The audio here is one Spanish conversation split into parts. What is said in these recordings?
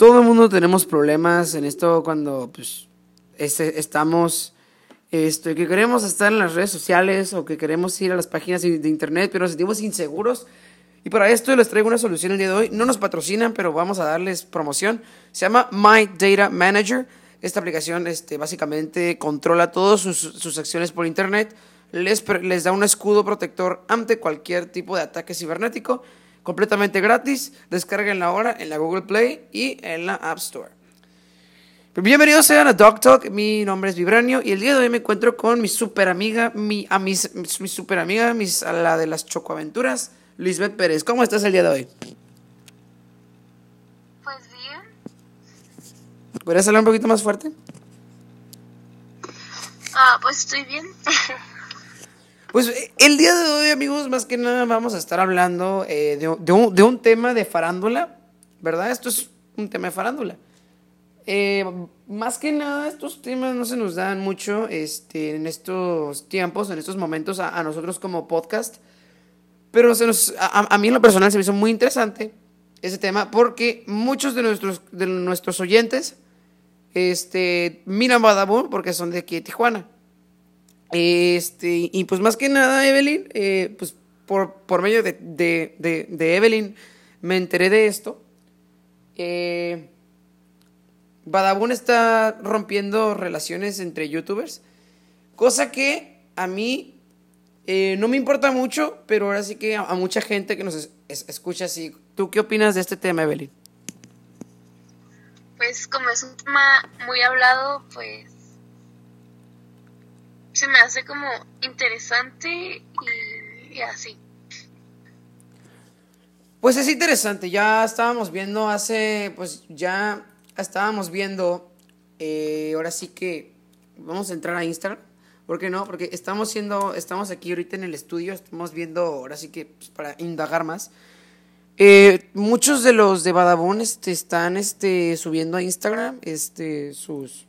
todo el mundo tenemos problemas en esto cuando pues este, estamos esto, que queremos estar en las redes sociales o que queremos ir a las páginas de internet, pero nos sentimos inseguros. Y para esto les traigo una solución el día de hoy. No nos patrocinan, pero vamos a darles promoción. Se llama My Data Manager. Esta aplicación este, básicamente controla todas sus, acciones por internet. Les, les da un escudo protector ante cualquier tipo de ataque cibernético. Completamente gratis. Descarguenla ahora en la Google Play y en la App Store. Bienvenidos sean a Dog Talk, mi nombre es Vibranio y el día de hoy me encuentro con mi super amiga, mi, a mis, mi super amiga, mis, a la de las chocoaventuras, Lisbeth Pérez. ¿Cómo estás el día de hoy? Pues bien. ¿Podrías hablar un poquito más fuerte? Ah, pues estoy bien. pues el día de hoy, amigos, más que nada vamos a estar hablando eh, de, de, un, de un tema de farándula, ¿verdad? Esto es un tema de farándula. Eh, más que nada, estos temas no se nos dan mucho este, en estos tiempos, en estos momentos, a, nosotros como podcast. Pero se nos, a, mí en lo personal se me hizo muy interesante ese tema porque muchos de nuestros, de nuestros oyentes este, miran Badabun porque son de aquí de Tijuana. Este, y pues más que nada, Evelyn, eh, pues por, por medio de, de, de, Evelyn me enteré de esto. Eh, Badabun está rompiendo relaciones entre youtubers, cosa que a mí eh, no me importa mucho, pero ahora sí que a, mucha gente que nos escucha así. ¿Tú qué opinas de este tema, Evelyn? Pues como es un tema muy hablado, pues se me hace como interesante y así. Pues es interesante, ya estábamos viendo hace, pues ya estábamos viendo, eh, ahora sí que vamos a entrar a Instagram. ¿Por qué no? Porque estamos siendo, estamos aquí ahorita en el estudio, estamos viendo, ahora sí que pues, para indagar más. Eh, muchos de los de Badabun este, están este, subiendo a Instagram este, sus,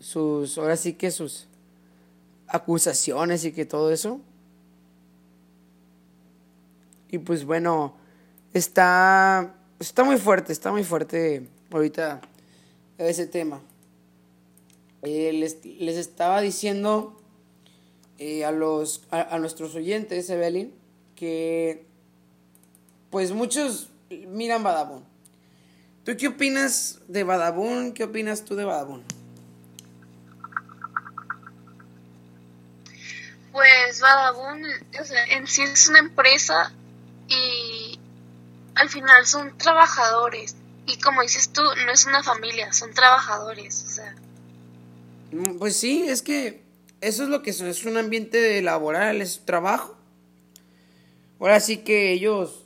sus, ahora sí que sus acusaciones y que todo eso. Y pues bueno, está está muy fuerte, está muy fuerte ahorita ese tema. Eh, les, les, estaba diciendo eh, a, los, a, nuestros oyentes, Evelyn, que pues muchos miran Badabun. ¿Tú qué opinas de Badabun? ¿Qué opinas tú de Badabun? Pues Badabun, o sea, en sí es una empresa y al final son trabajadores. Y como dices tú, no es una familia, son trabajadores, o sea. Mm, pues sí, es que eso es lo que es, un ambiente laboral, es trabajo. Ahora sí que ellos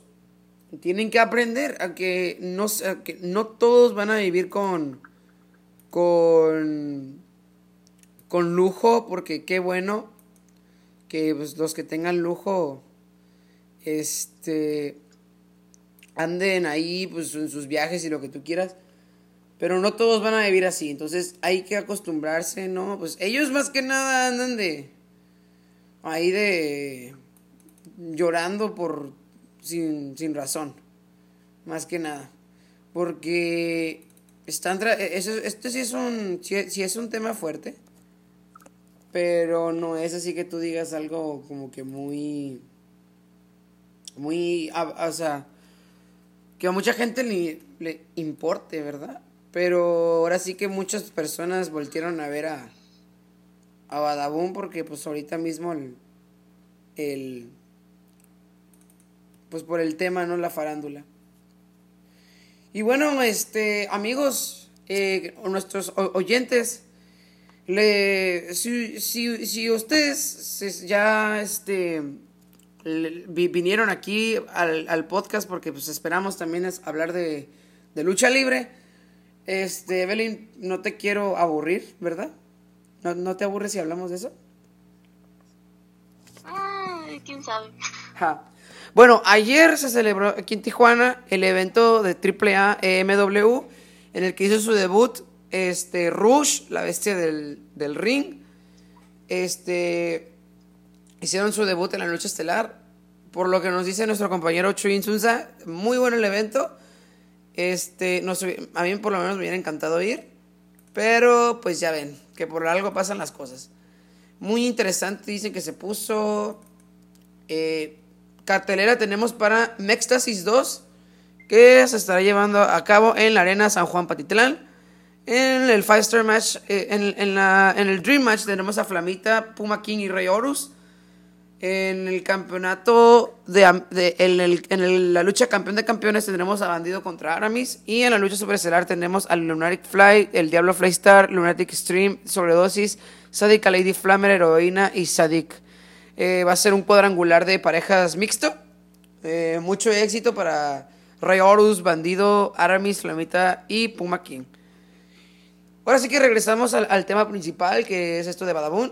tienen que aprender a que no, que no todos van a vivir con, con, con lujo, porque qué bueno que pues, los que tengan lujo, este, anden ahí pues en sus viajes y lo que tú quieras. Pero no todos van a vivir así, entonces hay que acostumbrarse, ¿no? Pues ellos más que nada andan de ahí de llorando por sin, sin razón, más que nada. Porque están eso, esto sí es un sí, es un tema fuerte, pero no es así que tú digas algo como que muy muy o sea, que a mucha gente ni le importe, ¿verdad? Pero ahora sí que muchas personas voltearon a ver a, a Badabun porque pues ahorita mismo el, el pues por el tema, ¿no? La farándula. Y bueno, este, amigos, eh, nuestros oyentes, le, si, si, si ustedes ya, este, vinieron aquí al, podcast porque pues esperamos también es hablar de, lucha libre. Este, Evelyn, no te quiero aburrir, ¿verdad? ¿No, te aburres si hablamos de eso? Ay, quién sabe. Bueno, ayer se celebró aquí en Tijuana el evento de AAA EMW en el que hizo su debut este Rush, la bestia del, del ring. Este hicieron su debut en la noche estelar. Por lo que nos dice nuestro compañero Chuyin Sunza, muy bueno el evento. Este, a mí por lo menos me hubiera encantado ir. Pero pues ya ven, que por algo pasan las cosas. Muy interesante, dicen que se puso. Eh, cartelera tenemos para Mextasis 2, que se estará llevando a cabo en la Arena San Juan Patitlán. En el Five Star Match, eh, en, el Dream Match tenemos a Flamita, Puma King y Rey Horus. En el campeonato de, la lucha campeón de campeones tendremos a Bandido contra Aramis. Y en la lucha superestelar tenemos al Lunatic Fly, el Diablo Flystar, Lunatic Stream, Sobredosis, Sadik, Lady Flammer, Heroína y Sadik. Eh, va a ser un cuadrangular de parejas mixto. Eh, mucho éxito para Rey Horus, Bandido, Aramis, Flamita y Puma King. Ahora sí que regresamos al, tema principal, que es esto de Badabun.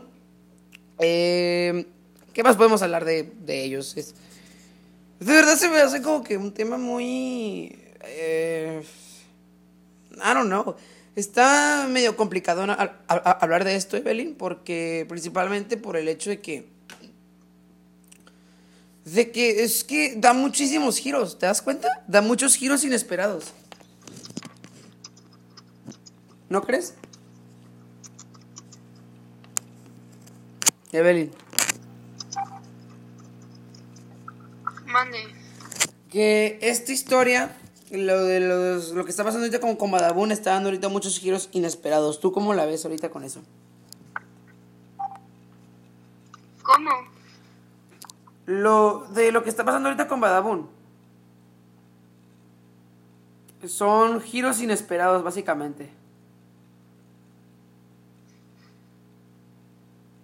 Eh, ¿Qué más podemos hablar de, ellos? de verdad se me hace como que un tema muy... Eh, I don't know. Está medio complicado hablar de esto, Evelyn, porque principalmente por el hecho de que... De que es que da muchísimos giros, ¿te das cuenta? Da muchos giros inesperados. ¿No crees? Evelyn. Mande. Que esta historia, lo de los, lo que está pasando ahorita con, Badabun, está dando ahorita muchos giros inesperados. ¿Tú cómo la ves ahorita con eso? ¿Cómo? Lo de lo que está pasando ahorita con Badabun. Son giros inesperados, básicamente.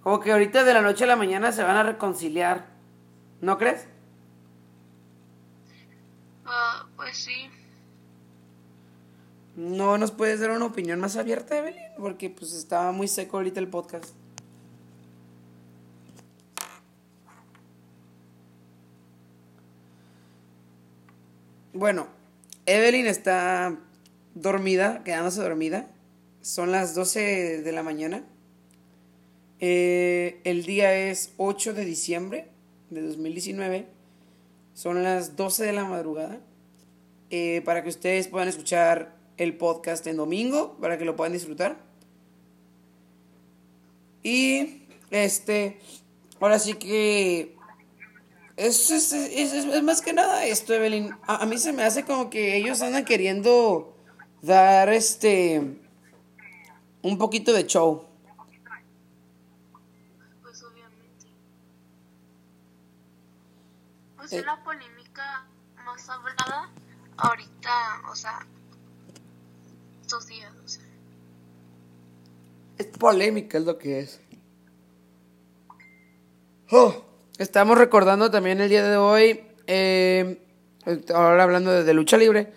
Como que ahorita de la noche a la mañana se van a reconciliar. ¿No crees? Ah, pues sí. ¿No nos puedes dar una opinión más abierta, Evelyn? Porque pues estaba muy seco ahorita el podcast. Bueno, Evelyn está dormida, quedándose dormida. Son las 12 de la mañana. Eh, el día es 8 de diciembre de 2019. Son las 12 de la madrugada. Eh, para que ustedes puedan escuchar el podcast en domingo, para que lo puedan disfrutar. Y este, ahora sí que es, es, más que nada esto, Evelyn. A, a, mí se me hace como que ellos andan queriendo dar este un poquito de show. Es la polémica más hablada ahorita, o sea, estos días, o sea. Es polémica, es lo que es. Oh, estamos recordando también el día de hoy, eh, ahora hablando de, lucha libre,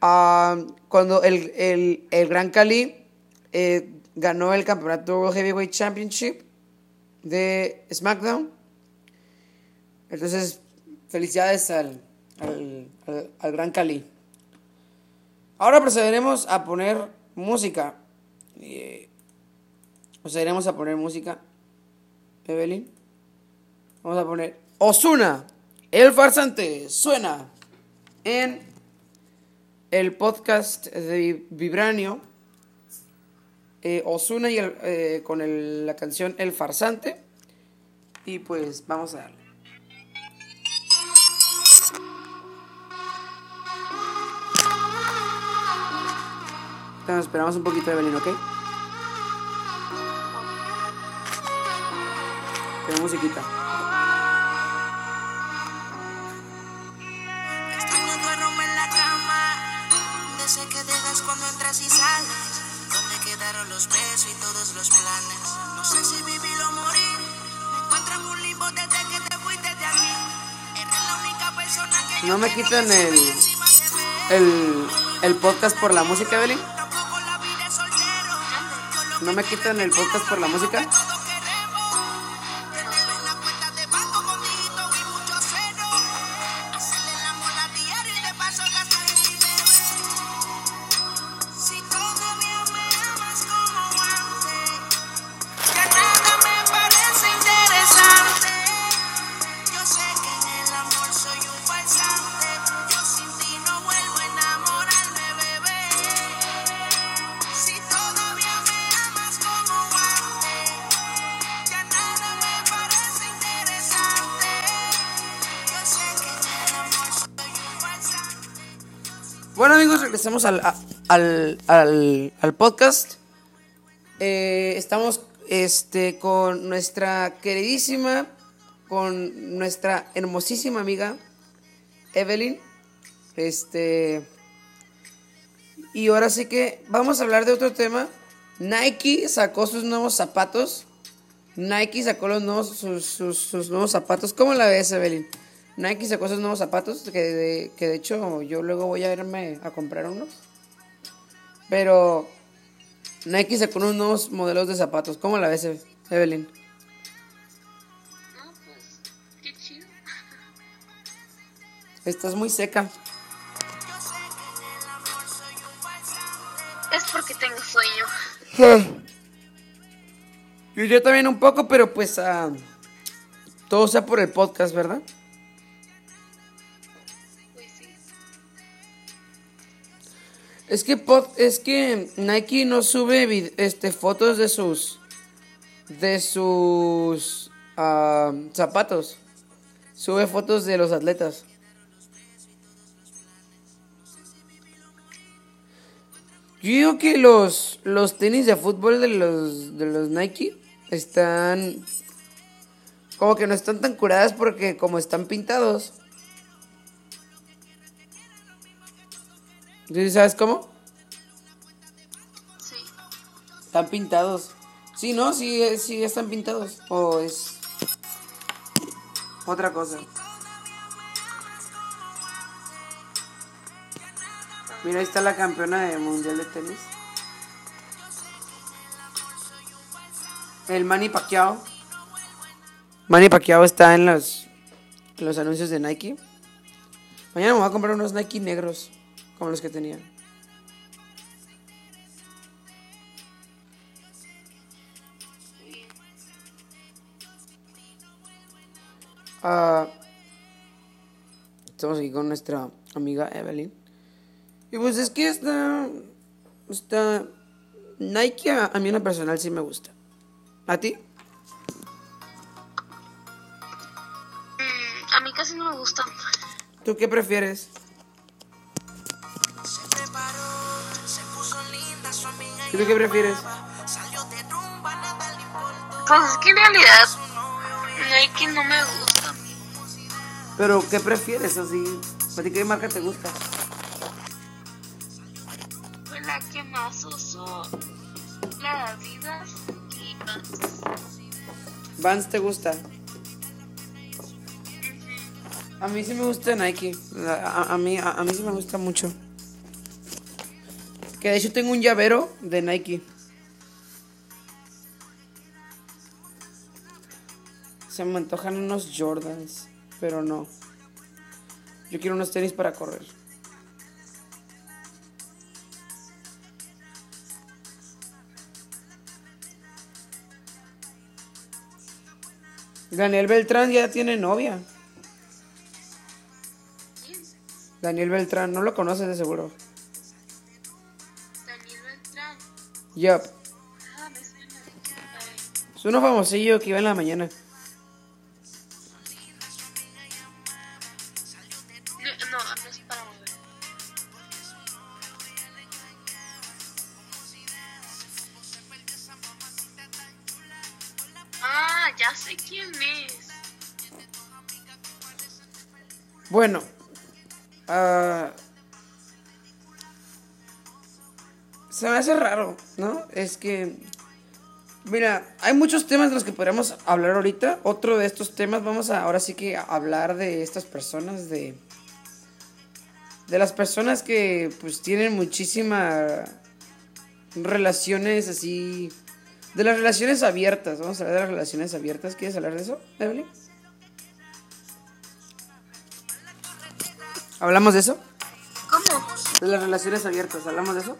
ah, cuando el, el, el, Gran Cali eh, ganó el campeonato Heavyweight Championship de SmackDown. Entonces, Felicidades al, al, Gran Cali. Ahora procederemos a poner música. Eh, procederemos a poner música. Evelyn. Vamos a poner Osuna, el farsante, suena en el podcast de Vibranio. Eh, Osuna y eh, con la canción El farsante. Y pues vamos a darle. Entonces, esperamos un poquito de Evelyn, ¿ok? Qué musiquita. Extraño tu aroma en la cama, de ese que dejas cuando entras y sales. Donde quedaron los besos y todos los planes. No sé si vivir o morir. Me encuentro en un limbo desde que te fuiste de aquí. Eres la única persona que no me quitan el, el, el podcast por la música, Evelyn. ¿No me quitan el podcast por la música? Bueno amigos, a- al, al, al podcast. Eh, estamos este, con nuestra queridísima, con nuestra hermosísima amiga Evelyn. Este. Y ahora sí que vamos a hablar de otro tema. Nike sacó sus nuevos zapatos. Nike sacó los nuevos, sus, sus, sus nuevos zapatos. ¿Cómo la ves, Evelyn? Nike sacó sus nuevos zapatos. Que de, que de hecho yo luego voy a irme a comprar unos. Pero Nike sacó unos nuevos modelos de zapatos. ¿Cómo la ves, Eve- Evelyn? No, pues, qué chido. Estás muy seca. Es porque tengo sueño. Yo, yo también un poco, pero pues ah, todo sea por el podcast, ¿verdad? Es que es que Nike no sube este fotos de sus de sus ah, zapatos. Sube fotos de los atletas. Yo digo que los los tenis de fútbol de los de los Nike están como que no están tan curadas porque como están pintados. ¿Sí ¿Sabes cómo? Sí. Están pintados. Sí, ¿no? Sí, eh, sí están pintados. O es otra cosa. Mira, ahí está la campeona del mundial de tenis. El Manny Pacquiao. Manny Pacquiao está en los, en los anuncios de Nike. Mañana me voy a comprar unos Nike negros, como los que tenía. Ah, estamos aquí con nuestra amiga Evelyn. Y pues es que esta. Esta. Nike a, a mí en lo personal sí me gusta. ¿A ti? Mm, a mí casi no me gustan. ¿Tú qué prefieres? ¿Y tú qué prefieres? Pues es que en realidad Nike no me gusta. Pero ¿qué prefieres? Así, ¿a ti qué marca te gusta? Pues la que más uso, la Adidas y Vans. Vans te gusta. A mí sí me gusta Nike. A, a mí, a, a mí sí me gusta mucho. Que de hecho tengo un llavero de Nike. Se me antojan unos Jordans, pero no. Yo quiero unos tenis para correr. Daniel Beltrán ya tiene novia. Daniel Beltrán, no lo conoces de seguro. Yup. Ah, me suena. Ay, Es uno famosillo que iba en la mañana. No, no, es para mover. Ah, ya sé quién es. Bueno. ah, se me hace raro, ¿no? Es que... Mira, hay muchos temas de los que podríamos hablar ahorita. Otro de estos temas, vamos a ahora sí que a hablar de estas personas, de... De las personas que pues tienen muchísimas relaciones así... De las relaciones abiertas, vamos a hablar de las relaciones abiertas. ¿Quieres hablar de eso, Evelyn? ¿Hablamos de eso? ¿Cómo? De las relaciones abiertas, ¿hablamos de eso?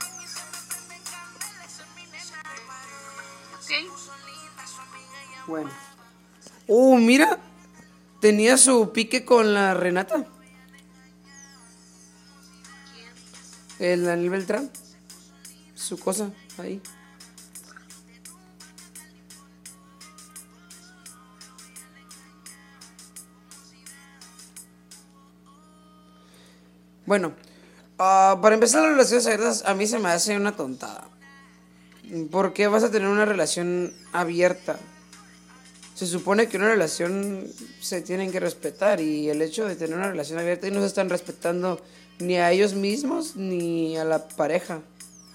Bueno. Uh, mira. Tenía su pique con la Renata. El Daniel Beltrán. Su cosa, ahí. Bueno, Ah, para empezar, las relaciones abiertas a mí se me hace una tontada. ¿Por qué vas a tener una relación abierta? Se supone que una relación se tienen que respetar y el hecho de tener una relación abierta y no se están respetando ni a ellos mismos ni a la pareja.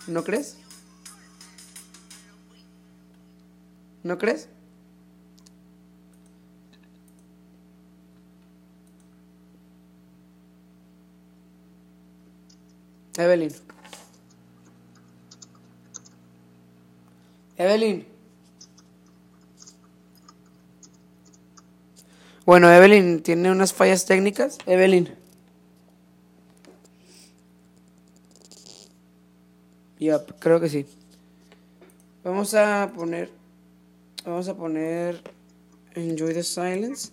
¿No crees? ¿No crees? Evelyn. Evelyn. Bueno, Evelyn tiene unas fallas técnicas. Evelyn. Ya, creo que sí. Vamos a poner. Vamos a poner. Enjoy the silence.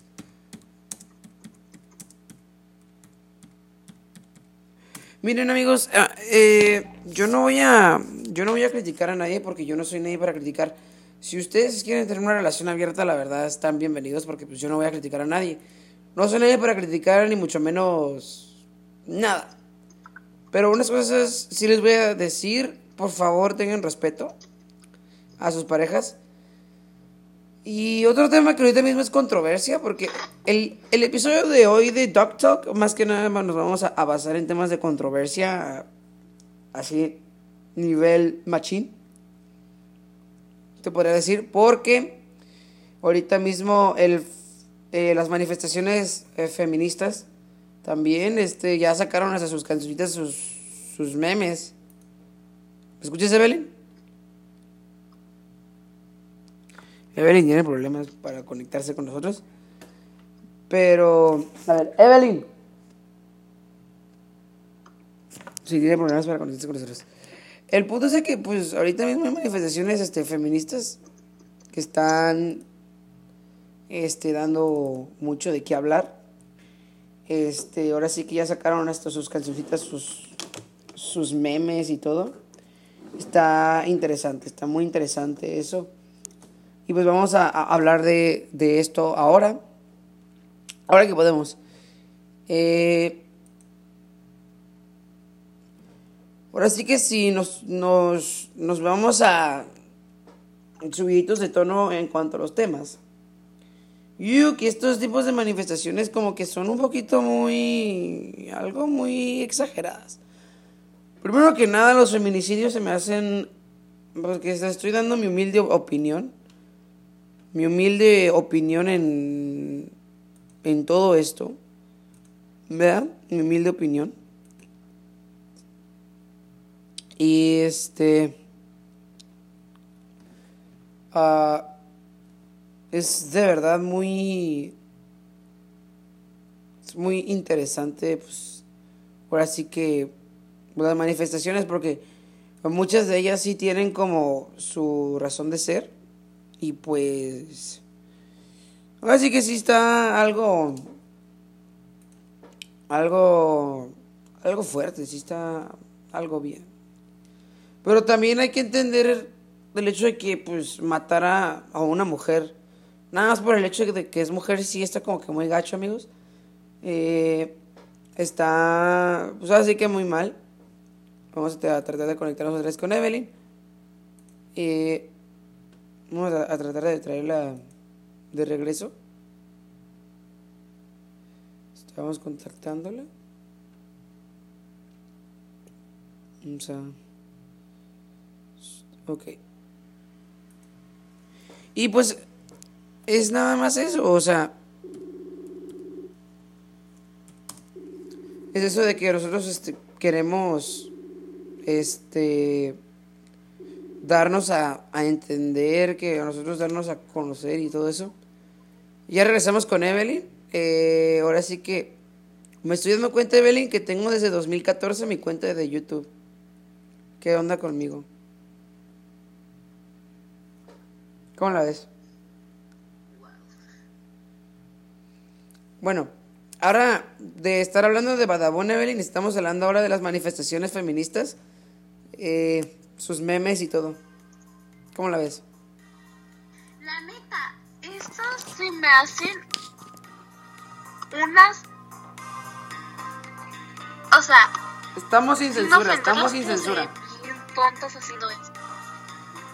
Miren amigos, ah, eh, yo no voy a yo no voy a criticar a nadie porque yo no soy nadie para criticar. Si ustedes quieren tener una relación abierta, la verdad están bienvenidos porque pues yo no voy a criticar a nadie. No soy nadie para criticar ni mucho menos nada. Pero unas cosas sí les voy a decir, por favor, tengan respeto a sus parejas. Y otro tema que ahorita mismo es controversia, porque el, el episodio de hoy de Dog Talk, más que nada nos vamos a, a basar en temas de controversia, así, nivel machín. Te podría decir, porque ahorita mismo el, eh, las manifestaciones eh, feministas también este, ya sacaron hasta sus cancioncitas, sus, sus memes. ¿Me escuchas, Evelyn? Evelyn tiene problemas para conectarse con nosotros. Pero, a ver, Evelyn. Sí, tiene problemas para conectarse con nosotros. El punto es que, pues, ahorita mismo hay manifestaciones este, feministas que están este, dando mucho de qué hablar. Este, ahora sí que ya sacaron hasta sus cancioncitas, sus, sus memes y todo. Está interesante, está muy interesante eso. Y pues vamos a, hablar de, de, esto ahora. Ahora que podemos. Eh, ahora sí que si nos, nos, nos vamos a subiditos de tono en cuanto a los temas. Yo que estos tipos de manifestaciones como que son un poquito muy... algo muy exageradas. Primero que nada los feminicidios se me hacen... porque estoy dando mi humilde opinión mi humilde opinión en, en todo esto. ¿Verdad? Mi humilde opinión. Y este... Uh, es de verdad muy... Es muy interesante, pues... Ahora sí que... Las manifestaciones, porque muchas de ellas sí tienen como su razón de ser y pues... Así que sí está algo... Algo... Algo fuerte, sí está algo bien. Pero también hay que entender el hecho de que pues matar a, a una mujer, nada más por el hecho de que es mujer, sí está como que muy gacho, amigos. Eh, está, pues así que muy mal. Vamos a tratar de conectarnos otra vez con Evelyn. Eh, Vamos a, tratar de traerla de regreso. Estábamos contactándola. Vamos a... Ok. Y pues es nada más eso, o sea... Es eso de que nosotros este, queremos este darnos a, a, entender, que nosotros darnos a conocer y todo eso. Ya regresamos con Evelyn. Eh, ahora sí que me estoy dando cuenta, Evelyn, que tengo desde 2014 mi cuenta de YouTube. ¿Qué onda conmigo? ¿Cómo la ves? Bueno, ahora de estar hablando de Badabón, Evelyn, estamos hablando ahora de las manifestaciones feministas. Eh, sus memes y todo. ¿Cómo la ves? La neta, estas se me hacen unas... O sea, Estamos sin censura, estamos sin censura. ven bien tontas haciendo eso.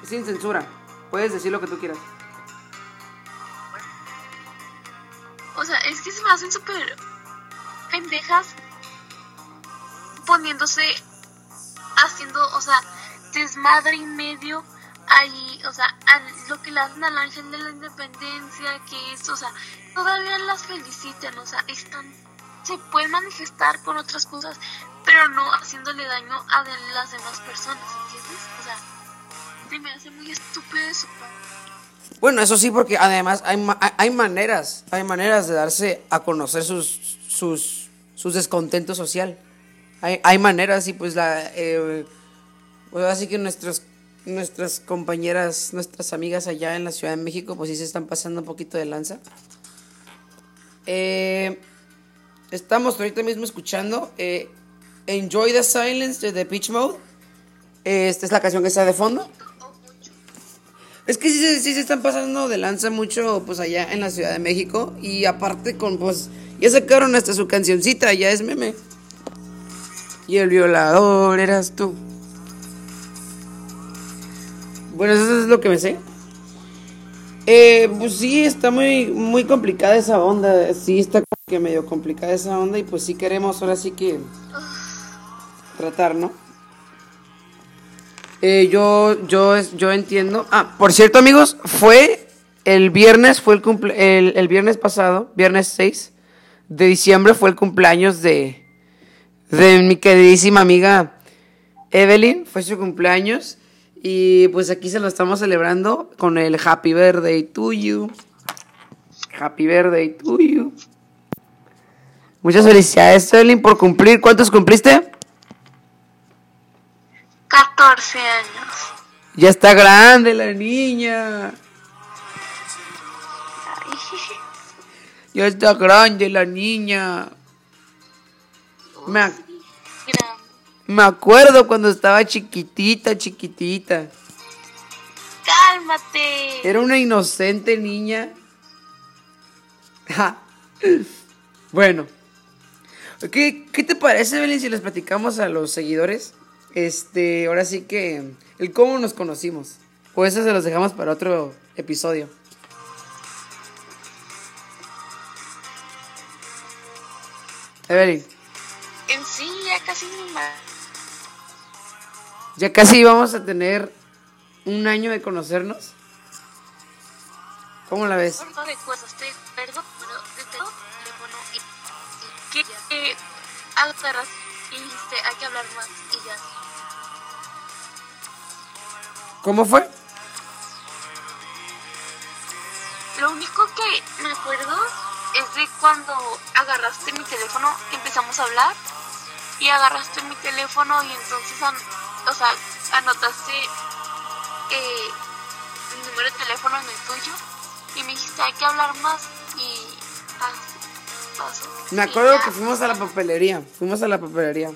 Sin censura. Puedes decir lo que tú quieras. O sea, es que se me hacen súper pendejas poniéndose, haciendo, o sea, desmadre y medio ahí, o sea, lo que le hacen al ángel de la independencia, que es, o sea, todavía las felicitan, o sea, están, se pueden manifestar con otras cosas, pero no haciéndole daño a las demás personas, ¿entiendes? O sea, se me hace muy estúpido su parte. Bueno, eso sí, porque además hay, ma- hay- hay maneras, hay maneras de darse a conocer sus, sus, sus descontentos social. Hay, hay maneras y pues la... Eh, pues así que nuestros, nuestras compañeras, nuestras amigas allá en la Ciudad de México, pues sí se están pasando un poquito de lanza. Eh, estamos ahorita mismo escuchando eh, Enjoy the Silence de The Pitch Mode. Esta es la canción que está de fondo. Es que sí, sí se están pasando de lanza mucho pues allá en la Ciudad de México y aparte con pues ya sacaron hasta su cancioncita, ya es meme. Y el violador eras tú. Bueno, eso es lo que me sé. Eh, pues sí, está muy, muy complicada esa onda. Sí, está como que medio complicada esa onda y pues sí queremos ahora sí que tratar, ¿no? Eh, yo, yo, entiendo. Ah, por cierto, amigos, fue el viernes, fue el, cumple- el, el viernes pasado, viernes 6 de diciembre, fue el cumpleaños de, de mi queridísima amiga Evelyn. Fue su cumpleaños. Y pues aquí se lo estamos celebrando con el Happy Birthday to you. Happy Birthday to you. Muchas felicidades, Evelyn, por cumplir. ¿Cuántos cumpliste? 14 años. Ya está grande la niña. Ya está grande la niña. Me, ac- me acuerdo cuando estaba chiquitita, chiquitita. Cálmate. Era una inocente niña. Ja. bueno. ¿Qué, ¿Qué te parece, Belén, si les platicamos a los seguidores? Este, ahora sí que el cómo nos conocimos. O eso se los dejamos para otro episodio. Evelyn, En sí, ya casi ya casi vamos a tener un año de conocernos. ¿Cómo la ves? De cosas, te perdón, pero de teléfono y, que, y dijiste, hay que hablar más y ya. ¿Cómo fue? Lo único que me acuerdo es de cuando agarraste mi teléfono, empezamos a hablar y agarraste mi teléfono y entonces, an- o sea, anotaste eh, mi número de teléfono en el tuyo y me dijiste hay que hablar más y así pasó. Me acuerdo que fuimos a la papelería. Fuimos a la papelería.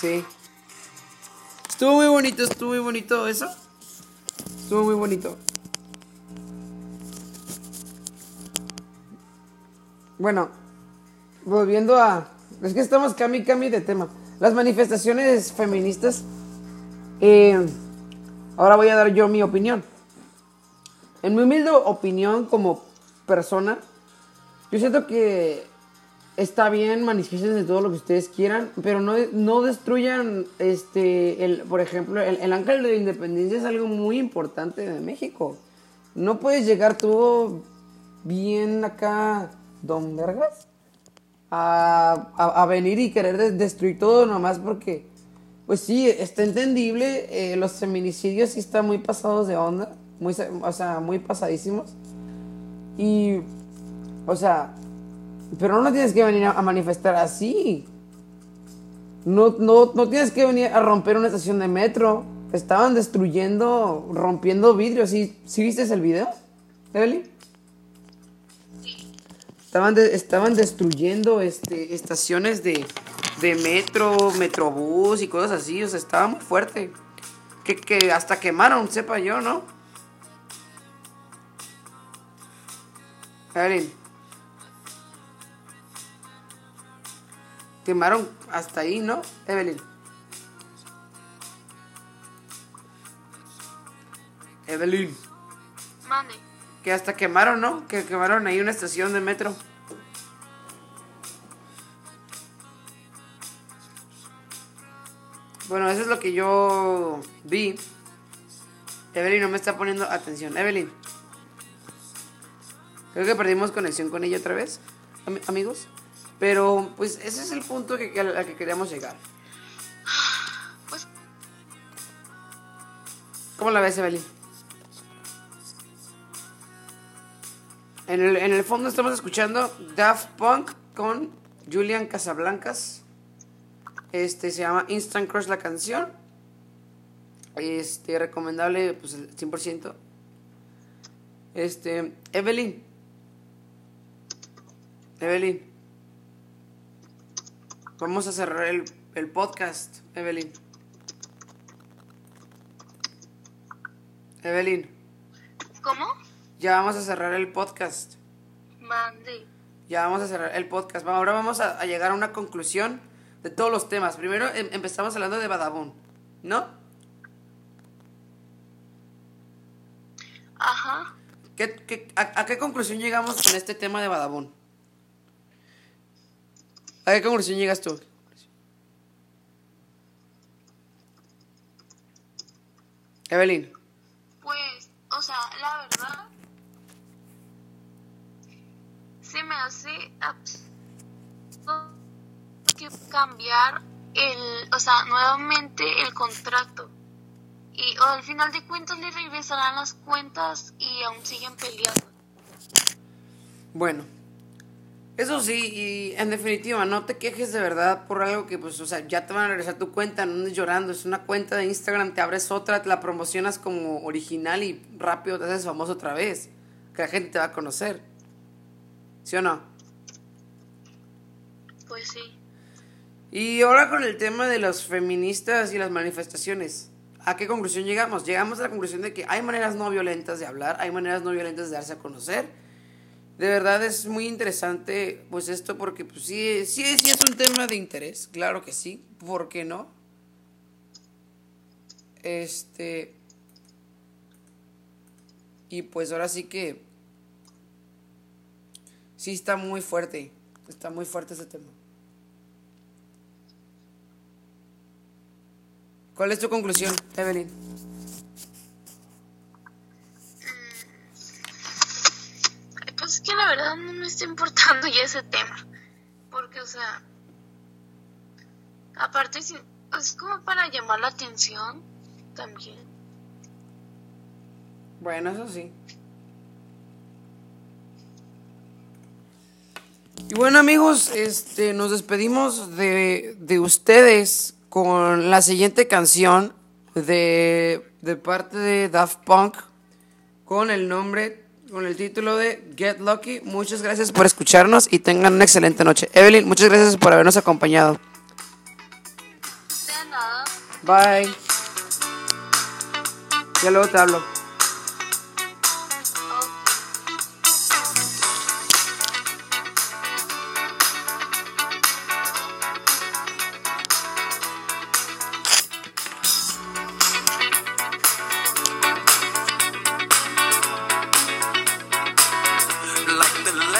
Sí. Estuvo muy bonito, estuvo muy bonito eso. Estuvo muy bonito. Bueno, volviendo a... Es que estamos cami cami de tema. Las manifestaciones feministas. eh, ahora voy a dar yo mi opinión. En mi humilde opinión como persona, yo siento que está bien, manifiesten de todo lo que ustedes quieran, pero no, no destruyan, este, el, por ejemplo, el, el ángel de la independencia es algo muy importante de México. No puedes llegar tú bien acá, don Vergas, a, a- venir y querer de- destruir todo nomás porque, pues sí, está entendible, eh, los feminicidios sí están muy pasados de onda, muy, o sea, muy pasadísimos. Y, o sea, pero no tienes que venir a, manifestar así. No, no, no tienes que venir a romper una estación de metro. Estaban destruyendo, rompiendo vidrios. ¿Sí, ¿sí viste el video, Evelyn? Estaban, de- estaban destruyendo este, estaciones de, de metro, metrobús y cosas así. O sea, estaba muy fuerte. Que, que hasta quemaron, sepa yo, ¿no? Evelyn. Quemaron hasta ahí, ¿no, Evelyn? Evelyn. Mande. Que hasta quemaron, ¿no? Que quemaron ahí una estación de metro. Bueno, eso es lo que yo vi. Evelyn no me está poniendo atención. Evelyn. Creo que perdimos conexión con ella otra vez, am- amigos. Pero, pues, ese es el punto que, que- al que queríamos llegar. Pues ¿Cómo la ves, Evelyn? En el, en el fondo estamos escuchando Daft Punk con Julian Casablancas. Este se llama Instant Crush la canción. Este, recomendable, pues el 100%. Este, Evelyn. Evelyn. Vamos a cerrar el, el podcast, Evelyn. Evelyn, ¿Cómo? ya vamos a cerrar el podcast. Mande. Ya vamos a cerrar el podcast. Ahora vamos a, a llegar a una conclusión de todos los temas. Primero em- empezamos hablando de Badabun, ¿no? Ajá. ¿Qué, qué- a, a qué conclusión llegamos en este tema de Badabun? ¿A qué conclusión llegas tú? Evelyn, Pues, o sea, la verdad, se me hace absurdo que cambiar el, o sea, nuevamente el contrato. Y o al final de cuentas le regresarán las cuentas y aún siguen peleando. Bueno, eso sí, y en definitiva, no te quejes de verdad por algo que, pues, o sea, ya te van a regresar tu cuenta, no andes llorando, es una cuenta de Instagram, te abres otra, te la promocionas como original y rápido te haces famoso otra vez, que la gente te va a conocer. ¿Sí o no? Pues sí. Y ahora con el tema de las feministas y las manifestaciones, ¿a qué conclusión llegamos? Llegamos a la conclusión de que hay maneras no violentas de hablar, hay maneras no violentas de darse a conocer. De verdad es muy interesante pues esto porque pues sí, sí, sí es un tema de interés, claro que sí, ¿por qué no? Este... Y pues ahora sí que... Sí está muy fuerte, está muy fuerte ese tema. ¿Cuál es tu conclusión, Evelyn? Es que la verdad no me está importando ya ese tema. Porque, o sea, aparte es como para llamar la atención también. Bueno, eso sí. Y bueno amigos, este, nos despedimos de, de ustedes con la siguiente canción de, de parte de Daft Punk con el nombre, con el título de Get Lucky. Muchas gracias por escucharnos y tengan una excelente noche. Evelyn, muchas gracias por habernos acompañado. Bye. Ya luego te hablo.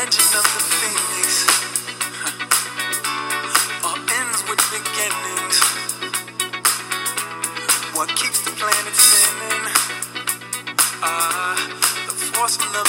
legend of the phoenix all ends with beginnings. What keeps the planet spinning? Uh, the force of the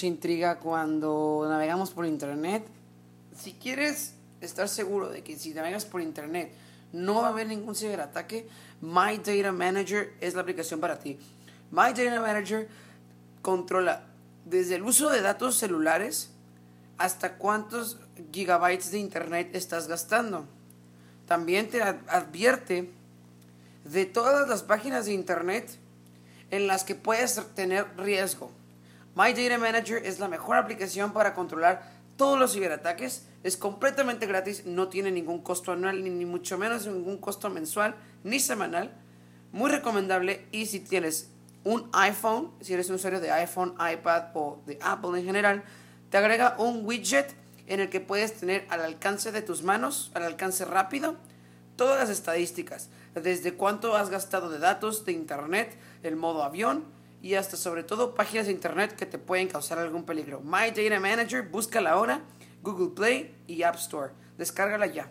mucha intriga cuando navegamos por internet. Si quieres estar seguro de que si navegas por internet no va a haber ningún ciberataque, My Data Manager es la aplicación para ti. My Data Manager controla desde el uso de datos celulares hasta cuántos gigabytes de internet estás gastando. También te advierte de todas las páginas de internet en las que puedes tener riesgo. My Data Manager es la mejor aplicación para controlar todos los ciberataques. Es completamente gratis, no tiene ningún costo anual, ni, mucho menos ningún costo mensual ni semanal. Muy recomendable y si tienes un iPhone, si eres un usuario de iPhone, iPad o de Apple en general, te agrega un widget en el que puedes tener al alcance de tus manos, al alcance rápido, todas las estadísticas, desde cuánto has gastado de datos, de internet, el modo avión y hasta sobre todo páginas de internet que te pueden causar algún peligro. My Data Manager, búscala ahora, Google Play y App Store. Descárgala ya.